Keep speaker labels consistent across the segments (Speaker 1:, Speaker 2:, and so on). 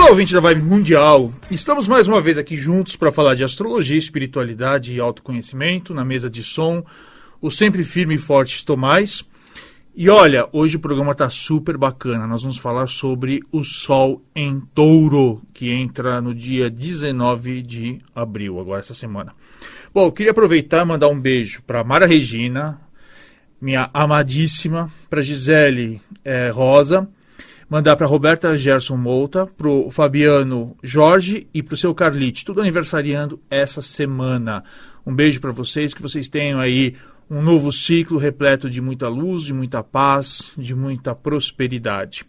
Speaker 1: Olá, ouvinte da Vibe Mundial. Estamos mais uma vez aqui juntos para falar de astrologia, espiritualidade e autoconhecimento na mesa de som. O sempre firme e forte Tomás. E olha, hoje o programa está super bacana. Nós vamos falar sobre o Sol em Touro, que entra no dia 19 de abril, agora essa semana. Bom, eu queria aproveitar e mandar um beijo para Mara Regina, minha amadíssima, para Gisele eh, Rosa, mandar para Roberta Gerson Mouta, o Fabiano Jorge e para o seu Carlite, tudo aniversariando essa semana. Um beijo para vocês, que vocês tenham aí um novo ciclo repleto de muita luz, de muita paz, de muita prosperidade.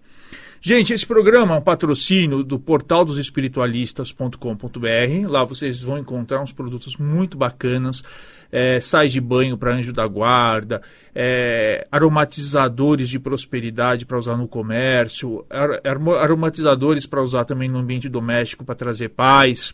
Speaker 1: Gente, esse programa é um patrocínio do portal dos espiritualistas.com.br. Lá vocês vão encontrar uns produtos muito bacanas. É, sais de banho para anjo da guarda, é, aromatizadores de prosperidade para usar no comércio, ar aromatizadores para usar também no ambiente doméstico para trazer paz.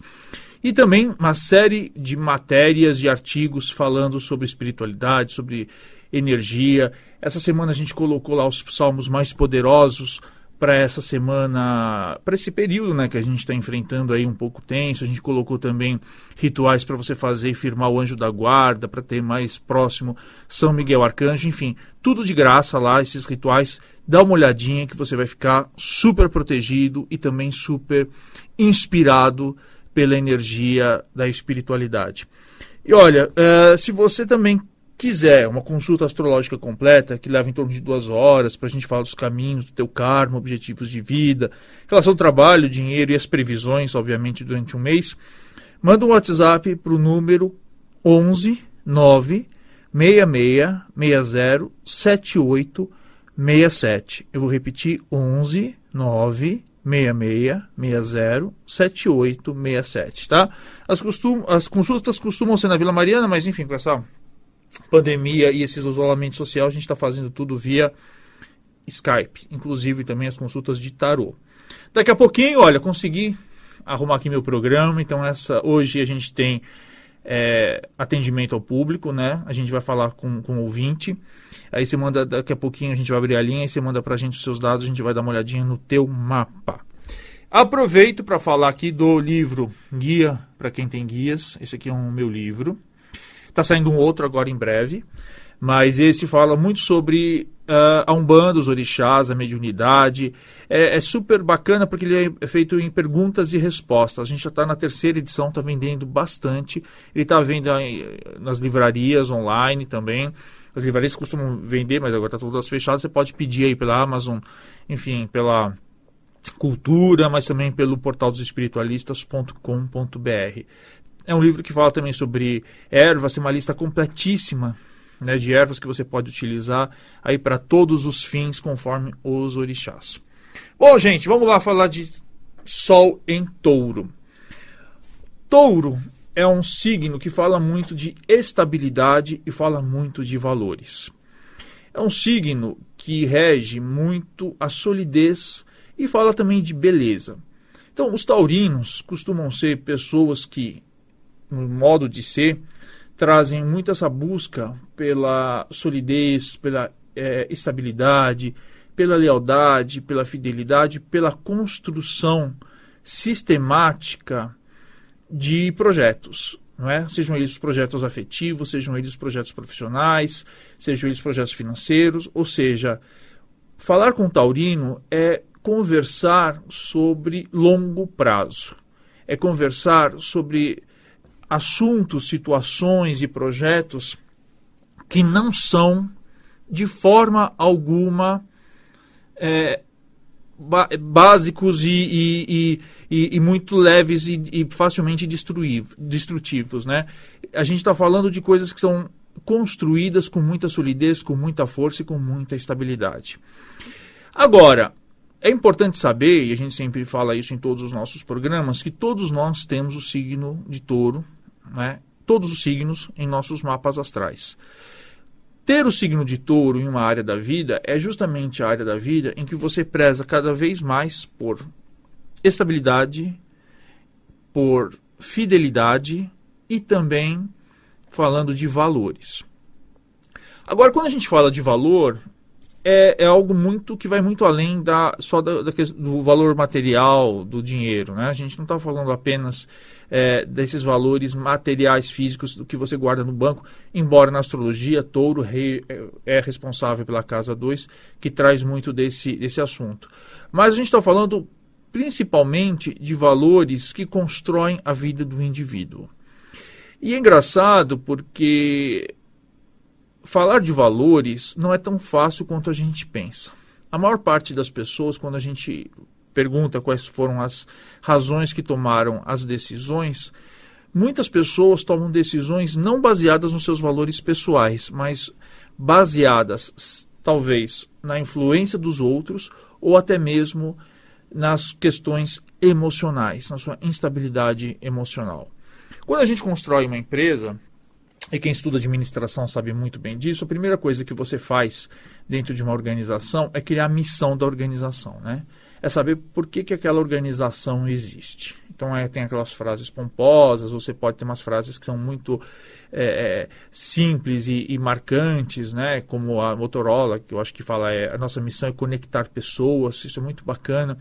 Speaker 1: E também uma série de matérias e artigos falando sobre espiritualidade, sobre energia. Essa semana a gente colocou lá os salmos mais poderosos para essa semana, para esse período né, que a gente está enfrentando aí um pouco tenso. A gente colocou também rituais para você fazer e firmar o anjo da guarda, para ter mais próximo São Miguel Arcanjo, enfim, tudo de graça lá, esses rituais. Dá uma olhadinha que você vai ficar super protegido e também super inspirado pela energia da espiritualidade. E olha, uh, se você também quiser uma consulta astrológica completa, que leva em torno de duas horas, para a gente falar dos caminhos do teu karma, objetivos de vida, relação ao trabalho, dinheiro e as previsões, obviamente, durante um mês, manda um WhatsApp para o número 11 9 66 60 78 67. Eu vou repetir 11 9 66 60 7867, tá? As, costum, as consultas costumam ser na Vila Mariana, mas enfim, com essa pandemia e esse isolamento social, a gente está fazendo tudo via Skype, inclusive também as consultas de tarô. Daqui a pouquinho, olha, consegui arrumar aqui meu programa, então essa hoje a gente tem é, atendimento ao público, né? A gente vai falar com, com o ouvinte. Aí você manda, daqui a pouquinho a gente vai abrir a linha e você manda para a gente os seus dados, a gente vai dar uma olhadinha no teu mapa. Aproveito para falar aqui do livro Guia para quem tem guias. Esse aqui é um meu livro. Está saindo um outro agora em breve, mas esse fala muito sobre uh, a Umbanda, os orixás, a mediunidade. É, é, super bacana porque ele é feito em perguntas e respostas. A gente já está na terceira edição, está vendendo bastante. Ele está vendo nas livrarias online também. As livrarias costumam vender, mas agora está todas fechadas. Você pode pedir aí pela Amazon, enfim, pela Cultura, mas também pelo portal dos espiritualistas.com.br. É um livro que fala também sobre ervas, tem uma lista completíssima né, de ervas que você pode utilizar aí para todos os fins conforme os orixás. Bom, gente, vamos lá falar de Sol em Touro. Touro é um signo que fala muito de estabilidade e fala muito de valores. É um signo que rege muito a solidez e fala também de beleza. Então, os taurinos costumam ser pessoas que no modo de ser, trazem muito essa busca pela solidez, pela é, estabilidade, pela lealdade, pela fidelidade, pela construção sistemática de projetos. Não é? Sejam eles os projetos afetivos, sejam eles os projetos profissionais, sejam eles projetos financeiros, ou seja, falar com o taurino é conversar sobre longo prazo, é conversar sobre assuntos, situações e projetos que não são de forma alguma é, básicos e, e, e, e, muito leves e, facilmente destrutivos. Né? A gente está falando de coisas que são construídas com muita solidez, com muita força e com muita estabilidade. Agora, é importante saber, e a gente sempre fala isso em todos os nossos programas, que todos nós temos o signo de touro né, todos os signos em nossos mapas astrais. Ter o signo de touro em uma área da vida é justamente a área da vida em que você preza cada vez mais por estabilidade, por fidelidade e também falando de valores. Agora, quando a gente fala de valor, é, é, algo muito que vai muito além da só da, da, do valor material do dinheiro. Né? A gente não está falando apenas é, desses valores materiais físicos do que você guarda no banco, embora na astrologia Touro rei, é, é responsável pela casa 2, que traz muito desse, desse assunto. Mas a gente está falando principalmente de valores que constroem a vida do indivíduo. E é engraçado porque falar de valores não é tão fácil quanto a gente pensa. A maior parte das pessoas, quando a gente pergunta quais foram as razões que tomaram as decisões, muitas pessoas tomam decisões não baseadas nos seus valores pessoais, mas baseadas talvez na influência dos outros ou até mesmo nas questões emocionais, na sua instabilidade emocional. Quando a gente constrói uma empresa, e quem estuda administração sabe muito bem disso, a primeira coisa que você faz dentro de uma organização é criar a missão da organização, né? É saber por que, que aquela organização existe. Então é, tem aquelas frases pomposas, você pode ter umas frases que são muito é, é, simples e, e, marcantes, né? Como a Motorola, que eu acho que fala é a nossa missão é conectar pessoas, isso é muito bacana.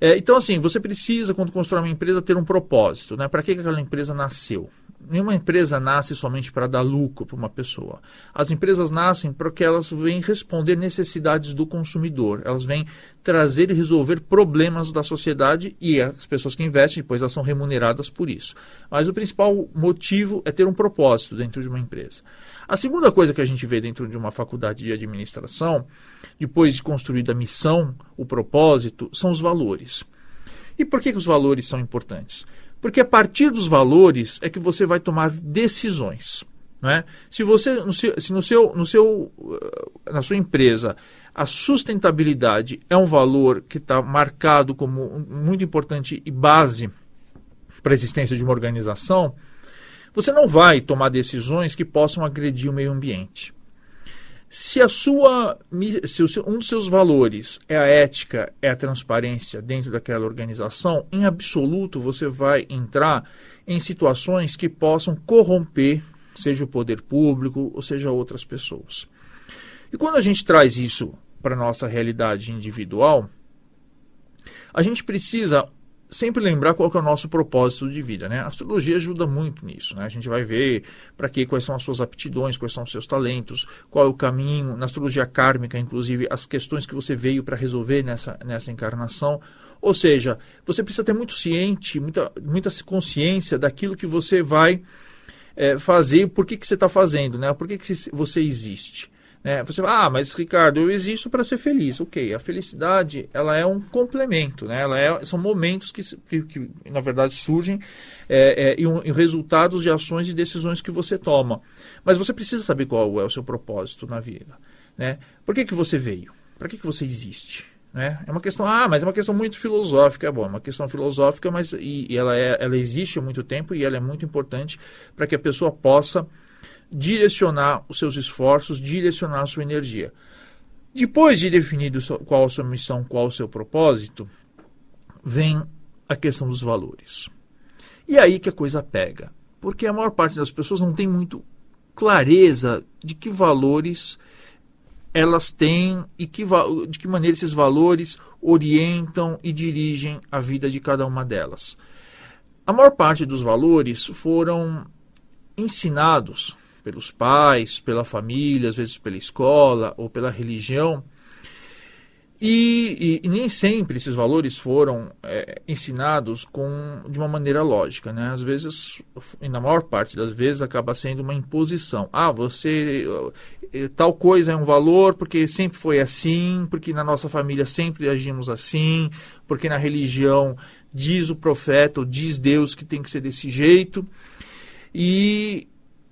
Speaker 1: É, então, assim, você precisa, quando constrói uma empresa, ter um propósito. Né? Para que, que aquela empresa nasceu? Nenhuma empresa nasce somente para dar lucro para uma pessoa. As empresas nascem porque elas vêm responder necessidades do consumidor. Elas vêm trazer e resolver problemas da sociedade e as pessoas que investem, depois elas são remuneradas por isso. Mas o principal motivo é ter um propósito dentro de uma empresa. A segunda coisa que a gente vê dentro de uma faculdade de administração, depois de construída a missão, o propósito, são os valores. E por que, que os valores são importantes? Porque a partir dos valores é que você vai tomar decisões. Né? Se você, no seu, se no seu, no seu, eh, na sua empresa, a sustentabilidade é um valor que está marcado como muito importante e base para a existência de uma organização, você não vai tomar decisões que possam agredir o meio ambiente. Se a sua, se um dos seus valores é a ética, é a transparência dentro daquela organização, em absoluto você vai entrar em situações que possam corromper, seja o poder público ou seja outras pessoas. E quando a gente traz isso para a nossa realidade individual, a gente precisa sempre lembrar qual é o nosso propósito de vida, né? A astrologia ajuda muito nisso, né? A gente vai ver para que quais são as suas aptidões, quais são os seus talentos, qual é o caminho, na astrologia kármica, inclusive, as questões que você veio para resolver nessa, nessa encarnação. Ou seja, você precisa ter muito ciente, muita, muita consciência daquilo que você vai é, fazer, por que, que você está fazendo, né? Por que, que você existe. Né? Você fala, ah, mas Ricardo, eu existo para ser feliz. Ok, a felicidade ela é um complemento, né? ela é, são momentos que, que, que na verdade surgem é, é, e, um, e resultados de ações e decisões que você toma. Mas você precisa saber qual é o seu propósito na vida. Né? Por que, que você veio? Para que, que você existe? Né? É uma questão, ah, mas é uma questão muito filosófica, é bom, é uma questão filosófica, mas e, e ela, é, ela existe há muito tempo e ela é muito importante para que a pessoa possa direcionar os seus esforços, direcionar a sua energia. Depois de definido qual a sua missão, qual o seu propósito, vem a questão dos valores. E aí que a coisa pega, porque a maior parte das pessoas não tem muito clareza de que valores elas têm e que, de que maneira esses valores orientam e dirigem a vida de cada uma delas. A maior parte dos valores foram ensinados pelos pais, pela família, às vezes pela escola ou pela religião. E, e, e nem sempre esses valores foram é, ensinados com, de uma maneira lógica. Né? Às vezes, e na maior parte das vezes, acaba sendo uma imposição. Ah, você. Eh, tal coisa é um valor porque sempre foi assim, porque na nossa família sempre agimos assim, porque na religião diz o profeta ou diz Deus que tem que ser desse jeito. E,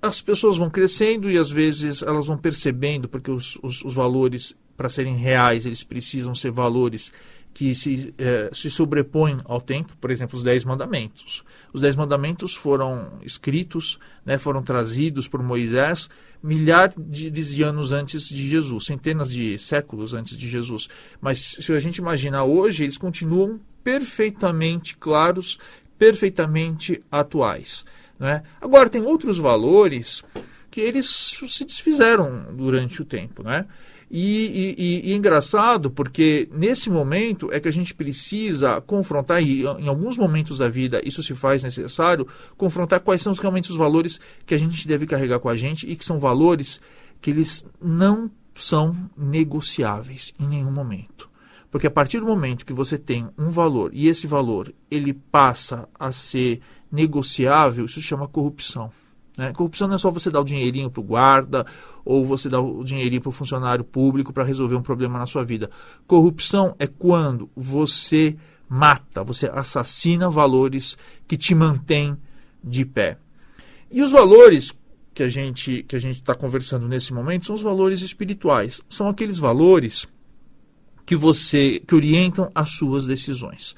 Speaker 1: as pessoas vão crescendo e às vezes elas vão percebendo, porque os, os, os valores, para serem reais, eles precisam ser valores que se, eh, se sobrepõem ao tempo, por exemplo, os Dez Mandamentos. Os Dez Mandamentos foram escritos, né, foram trazidos por Moisés milhares de anos antes de Jesus, centenas de séculos antes de Jesus. Mas se a gente imaginar hoje, eles continuam perfeitamente claros, perfeitamente atuais. Né? Agora, tem outros valores que eles se desfizeram durante o tempo. Né? E, e, e, engraçado porque nesse momento é que a gente precisa confrontar, e em alguns momentos da vida isso se faz necessário, confrontar quais são realmente os valores que a gente deve carregar com a gente e que são valores que eles não são negociáveis em nenhum momento. Porque a partir do momento que você tem um valor e esse valor ele passa a ser negociável, isso se chama corrupção. Né? Corrupção não é só você dar o dinheirinho para o guarda ou você dar o dinheirinho para o funcionário público para resolver um problema na sua vida. Corrupção é quando você mata, você assassina valores que te mantêm de pé. E os valores que a gente que a gente está conversando nesse momento são os valores espirituais. São aqueles valores que você que orientam as suas decisões.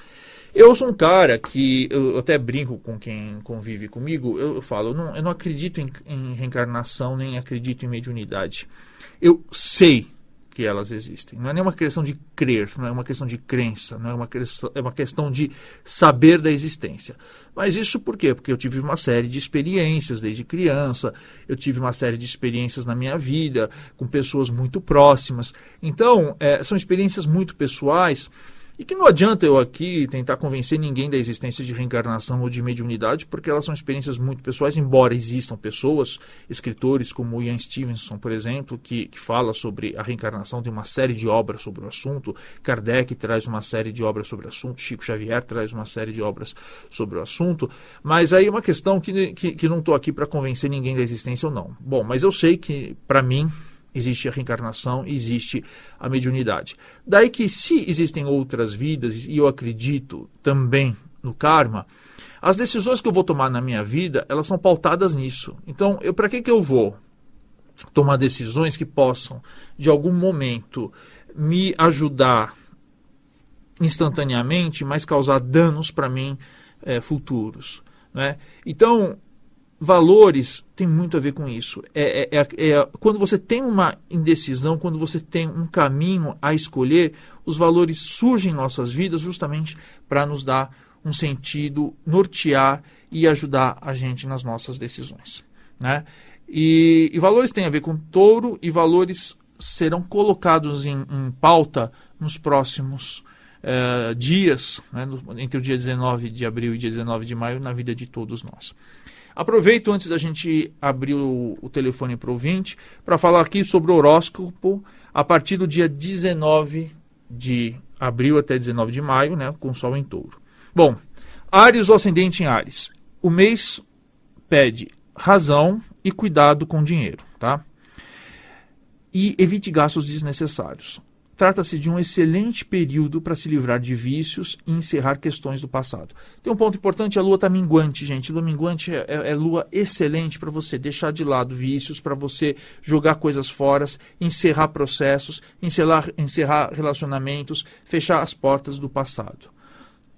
Speaker 1: Eu sou um cara que eu até brinco com quem convive comigo. Eu, falo, eu não, eu não acredito em, em, reencarnação nem acredito em mediunidade. Eu sei que elas existem. Não é nenhuma questão de crer, não é uma questão de crença, não é uma questão, é uma questão de saber da existência. Mas isso por quê? Porque eu tive uma série de experiências desde criança, eu tive uma série de experiências na minha vida com pessoas muito próximas. Então, é, são experiências muito pessoais e que não adianta eu aqui tentar convencer ninguém da existência de reencarnação ou de mediunidade, porque elas são experiências muito pessoais, embora existam pessoas, escritores como Ian Stevenson, por exemplo, que, que fala sobre a reencarnação, tem uma série de obras sobre o assunto, Kardec traz uma série de obras sobre o assunto, Chico Xavier traz uma série de obras sobre o assunto, mas aí é uma questão que, que, que não estou aqui para convencer ninguém da existência ou não. Bom, mas eu sei que, para mim, existe a reencarnação, existe a mediunidade. Daí que se existem outras vidas, e eu acredito também no karma, as decisões que eu vou tomar na minha vida, elas são pautadas nisso. Então, para que que eu vou tomar decisões que possam de algum momento me ajudar instantaneamente, mas causar danos para mim é, futuros, né? Então, valores tem muito a ver com isso. É, é, é, é, quando você tem uma indecisão, quando você tem um caminho a escolher, os valores surgem em nossas vidas justamente para nos dar um sentido, nortear e ajudar a gente nas nossas decisões. Né? E, e valores têm a ver com touro e valores serão colocados em, em pauta nos próximos uh, dias, né? entre o dia 19 de abril e dia 19 de maio, na vida de todos nós. Aproveito antes da gente abrir o, o telefone para o ouvinte para falar aqui sobre o horóscopo a partir do dia 19 de abril até 19 de maio, né, com Sol em touro. Bom, Ares ou ascendente em Ares. O mês pede razão e cuidado com o dinheiro, tá? E evite gastos desnecessários. Trata-se de um excelente período para se livrar de vícios e encerrar questões do passado. Tem um ponto importante: a lua está minguante, gente. Lua minguante é, é, é lua excelente para você deixar de lado vícios, para você jogar coisas fora, encerrar processos, encerrar, encerrar relacionamentos, fechar as portas do passado.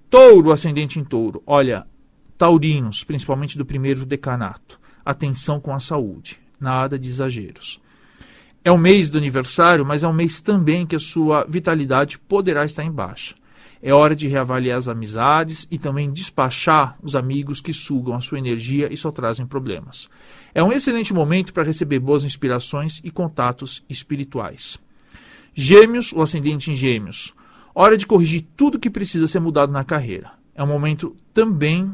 Speaker 1: Touro, ascendente em touro. Olha, taurinos, principalmente do primeiro decanato. Atenção com a saúde. Nada de exageros. É o mês do aniversário, mas é um mês também que a sua vitalidade poderá estar em baixa. É hora de reavaliar as amizades e também despachar os amigos que sugam a sua energia e só trazem problemas. É um excelente momento para receber boas inspirações e contatos espirituais. Gêmeos, o ascendente em Gêmeos. Hora de corrigir tudo que precisa ser mudado na carreira. É um momento também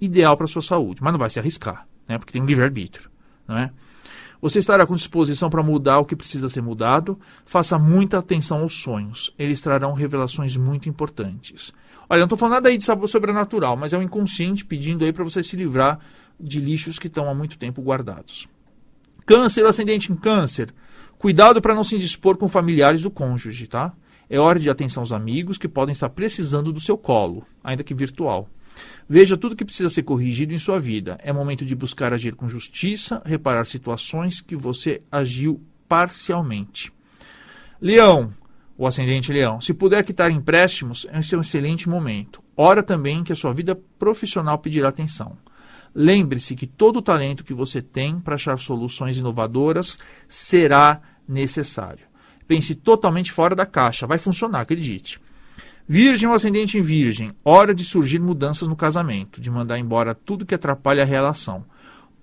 Speaker 1: ideal para a sua saúde, mas não vai se arriscar, né? porque tem um livre-arbítrio. Não é? Você estará com disposição para mudar o que precisa ser mudado. Faça muita atenção aos sonhos. Eles trarão revelações muito importantes. Olha, não estou falando nada aí de sabor sobrenatural, mas é o inconsciente pedindo aí para você se livrar de lixos que estão há muito tempo guardados. Câncer, ascendente em câncer. Cuidado para não se indispor com familiares do cônjuge, tá? É hora de atenção aos amigos que podem estar precisando do seu colo, ainda que virtual. Veja tudo que precisa ser corrigido em sua vida. É momento de buscar agir com justiça, reparar situações que você agiu parcialmente. Leão, o ascendente leão, se puder quitar empréstimos, esse é um excelente momento. Ora também que a sua vida profissional pedirá atenção. Lembre-se que todo o talento que você tem para achar soluções inovadoras será necessário. Pense totalmente fora da caixa, vai funcionar, acredite. Virgem ou ascendente em Virgem, hora de surgir mudanças no casamento, de mandar embora tudo que atrapalha a relação.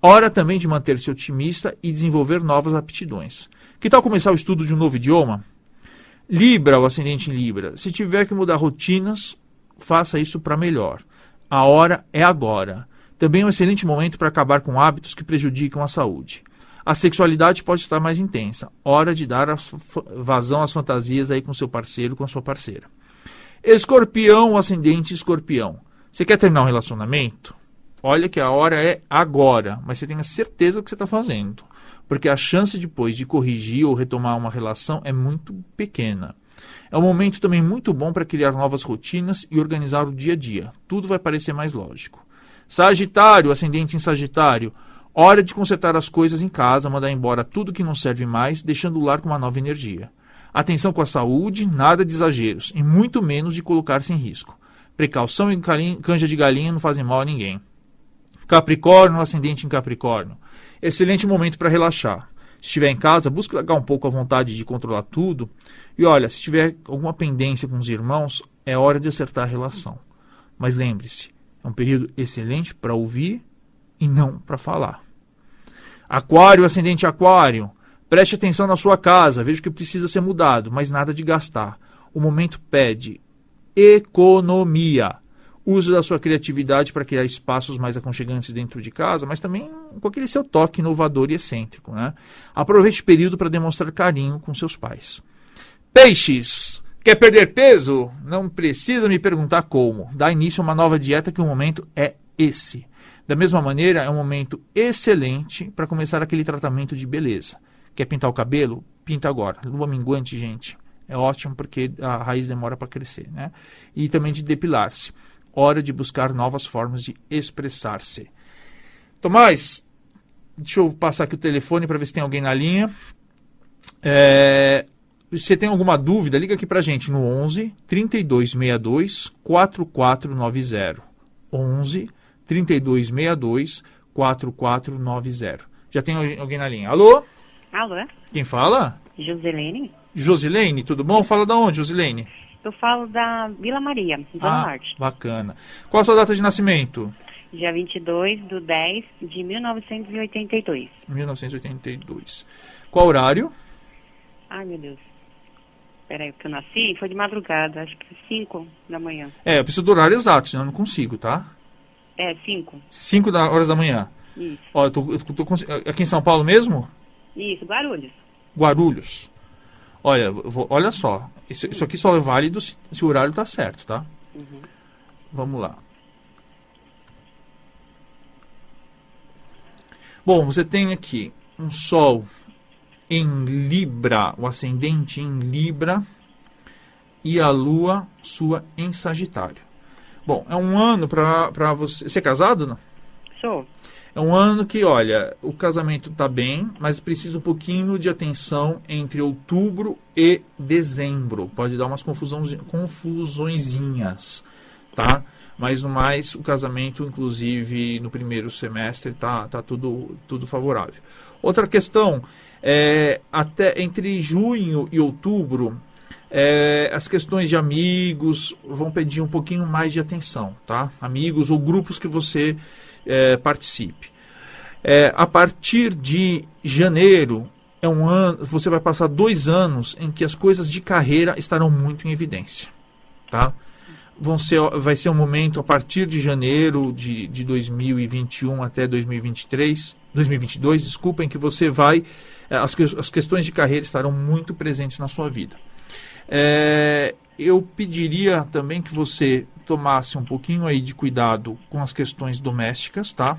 Speaker 1: Hora também de manter-se otimista e desenvolver novas aptidões. Que tal começar o estudo de um novo idioma? Libra, o ascendente em Libra. Se tiver que mudar rotinas, faça isso para melhor. A hora é agora. Também é um excelente momento para acabar com hábitos que prejudicam a saúde. A sexualidade pode estar mais intensa. Hora de dar vazão às fantasias aí com seu parceiro, com sua parceira. Escorpião, ascendente escorpião. Você quer terminar um relacionamento? Olha que a hora é agora, mas você tenha certeza do que você está fazendo. Porque a chance depois de corrigir ou retomar uma relação é muito pequena. É um momento também muito bom para criar novas rotinas e organizar o dia a dia. Tudo vai parecer mais lógico. Sagitário, ascendente em Sagitário. Hora de consertar as coisas em casa, mandar embora tudo que não serve mais, deixando o lar com uma nova energia. Atenção com a saúde, nada de exageros, e muito menos de colocar-se em risco. Precaução e canja de galinha não fazem mal a ninguém. Capricórnio, ascendente em Capricórnio. Excelente momento para relaxar. Se estiver em casa, busque largar um pouco a vontade de controlar tudo. E olha, se tiver alguma pendência com os irmãos, é hora de acertar a relação. Mas lembre-se, é um período excelente para ouvir e não para falar. Aquário, ascendente Aquário. Preste atenção na sua casa, veja que precisa ser mudado, mas nada de gastar. O momento pede economia. Use da sua criatividade para criar espaços mais aconchegantes dentro de casa, mas também com aquele seu toque inovador e excêntrico. Né? Aproveite o período para demonstrar carinho com seus pais. Peixes! Quer perder peso? Não precisa me perguntar como. Dá início a uma nova dieta que o momento é esse. Da mesma maneira, é um momento excelente para começar aquele tratamento de beleza. Quer pintar o cabelo? Pinta agora. Lua minguante, gente. É ótimo porque a raiz demora para crescer. Né? E também de depilar-se. Hora de buscar novas formas de expressar-se. Tomás, deixa eu passar aqui o telefone para ver se tem alguém na linha. É, você tem alguma dúvida, liga aqui para a gente no 11 3262 4490. 11 3262 4490. Já tem alguém na linha. Alô?
Speaker 2: Alô?
Speaker 1: Quem fala?
Speaker 2: Joselene.
Speaker 1: Josilene, tudo bom? Fala da onde, Josilene?
Speaker 2: Eu falo da Vila Maria, Zona
Speaker 1: ah,
Speaker 2: Norte.
Speaker 1: Bacana. Qual a sua data de nascimento?
Speaker 2: Dia 22 de 10 de 1982.
Speaker 1: 1982. Qual horário?
Speaker 2: Ai, meu Deus. Peraí, que eu nasci foi de madrugada, acho que 5 da manhã.
Speaker 1: É, eu preciso do horário exato, senão eu não consigo, tá?
Speaker 2: É, 5.
Speaker 1: 5 horas da manhã.
Speaker 2: Isso.
Speaker 1: Ó, eu tô, eu tô, aqui em São Paulo mesmo?
Speaker 2: Isso, Guarulhos.
Speaker 1: Guarulhos. Olha, vou, olha só. Isso, isso, aqui só é válido se, se o horário está certo, tá?
Speaker 2: Uhum.
Speaker 1: Vamos lá. Bom, você tem aqui um Sol em Libra, o ascendente em Libra, e a Lua sua em Sagitário. Bom, é um ano para você. Você é casado, não?
Speaker 2: Sou.
Speaker 1: É um ano que, olha, o casamento está bem, mas precisa um pouquinho de atenção entre outubro e dezembro. Pode dar umas confusõezinhas, tá? Mas no mais, o casamento, inclusive no primeiro semestre, tá, tá tudo, tudo favorável. Outra questão é até entre junho e outubro é, as questões de amigos vão pedir um pouquinho mais de atenção, tá? Amigos ou grupos que você é, participe. É, a partir de janeiro é um ano, você vai passar dois anos em que as coisas de carreira estarão muito em evidência, tá? Vão ser, vai ser um momento a partir de janeiro de, de 2021 até 2023, 2022, desculpa, em que você vai, é, as, as questões de carreira estarão muito presentes na sua vida. É, eu pediria também que você tomasse um pouquinho aí de cuidado com as questões domésticas, tá?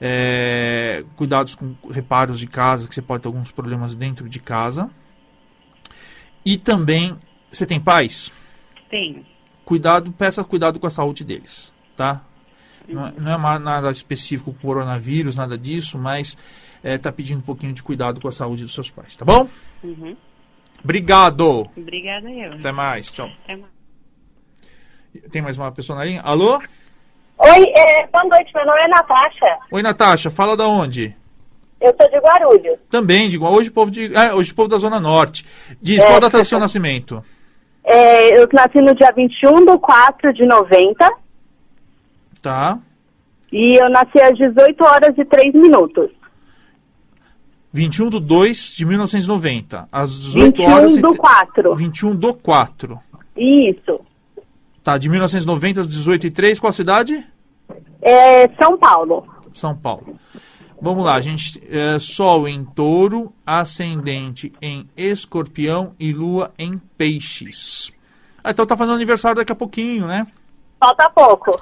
Speaker 1: É, cuidados com reparos de casa, que você pode ter alguns problemas dentro de casa. E também, você tem pais?
Speaker 2: Tenho.
Speaker 1: Cuidado, peça cuidado com a saúde deles, tá? Não, é, não é nada específico com coronavírus, nada disso, mas está é, tá pedindo um pouquinho de cuidado com a saúde dos seus pais, tá bom?
Speaker 2: Uhum.
Speaker 1: Obrigado.
Speaker 2: Obrigada eu.
Speaker 1: Até mais. Tchau.
Speaker 2: Até mais.
Speaker 1: Tem mais uma pessoa na linha? Alô?
Speaker 3: Oi, é, boa noite. Meu nome é Natasha.
Speaker 1: Oi, Natasha. Fala da onde?
Speaker 3: Eu sou de Guarulhos.
Speaker 1: Também, de Hoje povo de, é, hoje povo da Zona Norte. Diz, é, qual a data do seu nascimento?
Speaker 3: É, eu nasci no dia 21 de 4 de 90.
Speaker 1: Tá.
Speaker 3: E eu nasci às 18 horas e 3 minutos.
Speaker 1: 21 do 2 de 1990, às 18
Speaker 3: 21
Speaker 1: horas. e
Speaker 3: do
Speaker 1: tre-
Speaker 3: 4.
Speaker 1: 21 do 4.
Speaker 3: Isso.
Speaker 1: Tá, de 1990 às 18 e 3, qual a cidade?
Speaker 3: É São Paulo.
Speaker 1: São Paulo. Vamos lá, gente. É, Sol em touro, ascendente em escorpião e lua em peixes. Ah, então tá fazendo aniversário daqui a pouquinho, né?
Speaker 3: Falta pouco.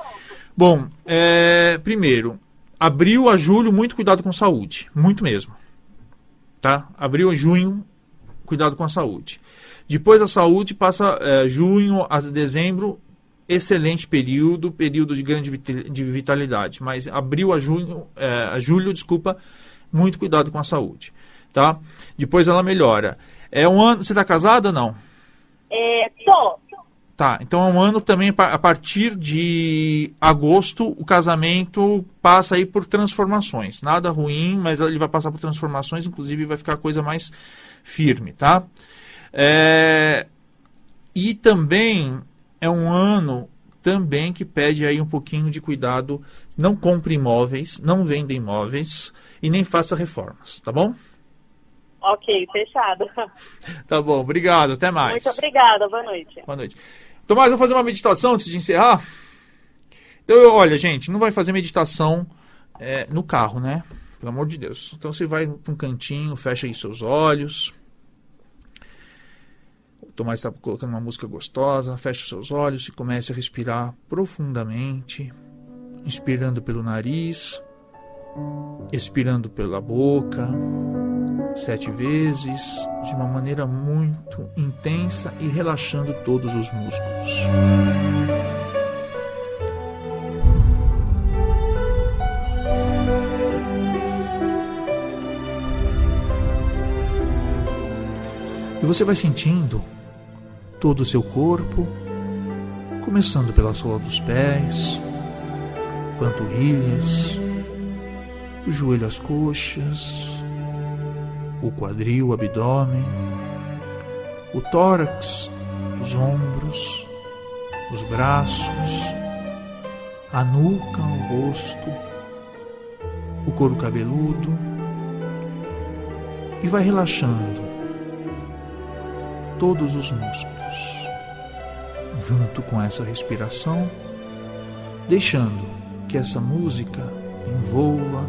Speaker 1: Bom, é, primeiro, abril a julho, muito cuidado com saúde. Muito mesmo. Tá? Abril a junho, cuidado com a saúde. Depois da saúde, passa é, junho a dezembro, excelente período, período de grande de vitalidade. Mas abril a junho, é, a julho, desculpa, muito cuidado com a saúde. Tá? Depois ela melhora. É um ano. Você está casada ou não?
Speaker 3: É, tô.
Speaker 1: Tá, então é um ano também, a partir de agosto, o casamento passa aí por transformações. Nada ruim, mas ele vai passar por transformações, inclusive vai ficar a coisa mais firme, tá? É, E também é um ano também que pede aí um pouquinho de cuidado. Não compre imóveis, não venda imóveis e nem faça reformas, tá bom?
Speaker 3: Ok, fechado.
Speaker 1: Tá bom, obrigado, até mais.
Speaker 3: Muito obrigada, boa noite.
Speaker 1: Boa noite. Tomás, vou fazer uma meditação antes de encerrar. Então, eu- olha, gente, não vai fazer meditação é, no carro, né? Pelo amor de Deus. Então você vai para um cantinho, fecha aí seus olhos. O Tomás está colocando uma música gostosa. Fecha os seus olhos e comece a respirar profundamente. Inspirando pelo nariz, expirando pela boca sete vezes, de uma maneira muito intensa e relaxando todos os músculos. E você vai sentindo todo o seu corpo, começando pela sola dos pés, panturrilhas, o joelho às coxas, o quadril, o abdômen, o tórax, os ombros, os braços, a nuca, o rosto, o couro cabeludo e vai relaxando todos os músculos. Junto com essa respiração, deixando que essa música envolva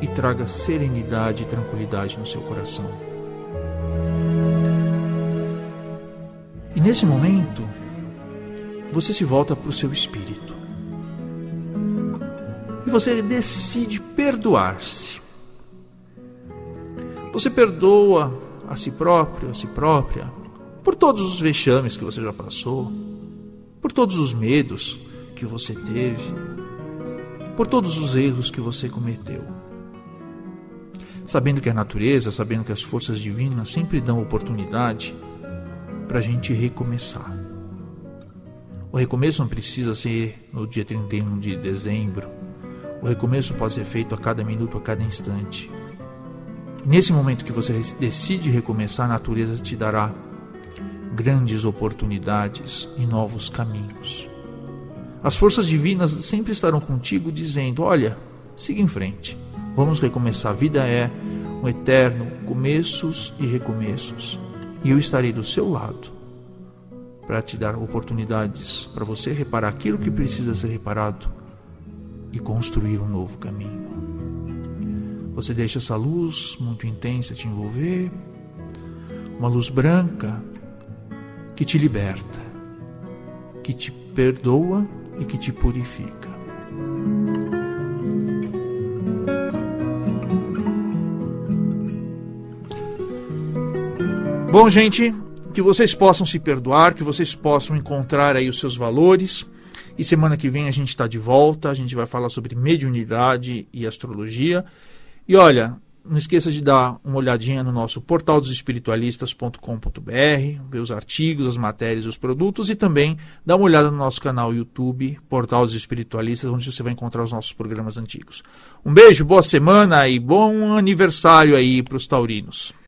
Speaker 1: e traga serenidade e tranquilidade no seu coração. E nesse momento, você se volta para o seu espírito. E você decide perdoar-se. Você perdoa a si próprio, a si própria, por todos os vexames que você já passou, por todos os medos que você teve, por todos os erros que você cometeu sabendo que a natureza, sabendo que as forças divinas sempre dão oportunidade para a gente recomeçar. O recomeço não precisa ser no dia 31 de dezembro. O recomeço pode ser feito a cada minuto, a cada instante. Nesse momento que você decide recomeçar, a natureza te dará grandes oportunidades e novos caminhos. As forças divinas sempre estarão contigo dizendo: olha, siga em frente. Vamos recomeçar. A vida é um eterno começos e recomeços. E eu estarei do seu lado para te dar oportunidades para você reparar aquilo que precisa ser reparado e construir um novo caminho. Você deixa essa luz muito intensa te envolver, uma luz branca que te liberta, que te perdoa e que te purifica. Bom, gente, que vocês possam se perdoar, que vocês possam encontrar aí os seus valores. E semana que vem a gente está de volta, a gente vai falar sobre mediunidade e astrologia. E olha, não esqueça de dar uma olhadinha no nosso portal dos espiritualistas.com.br, ver os artigos, as matérias, os produtos e também dar uma olhada no nosso canal YouTube, Portal dos Espiritualistas, onde você vai encontrar os nossos programas antigos. Um beijo, boa semana e bom aniversário aí para os taurinos.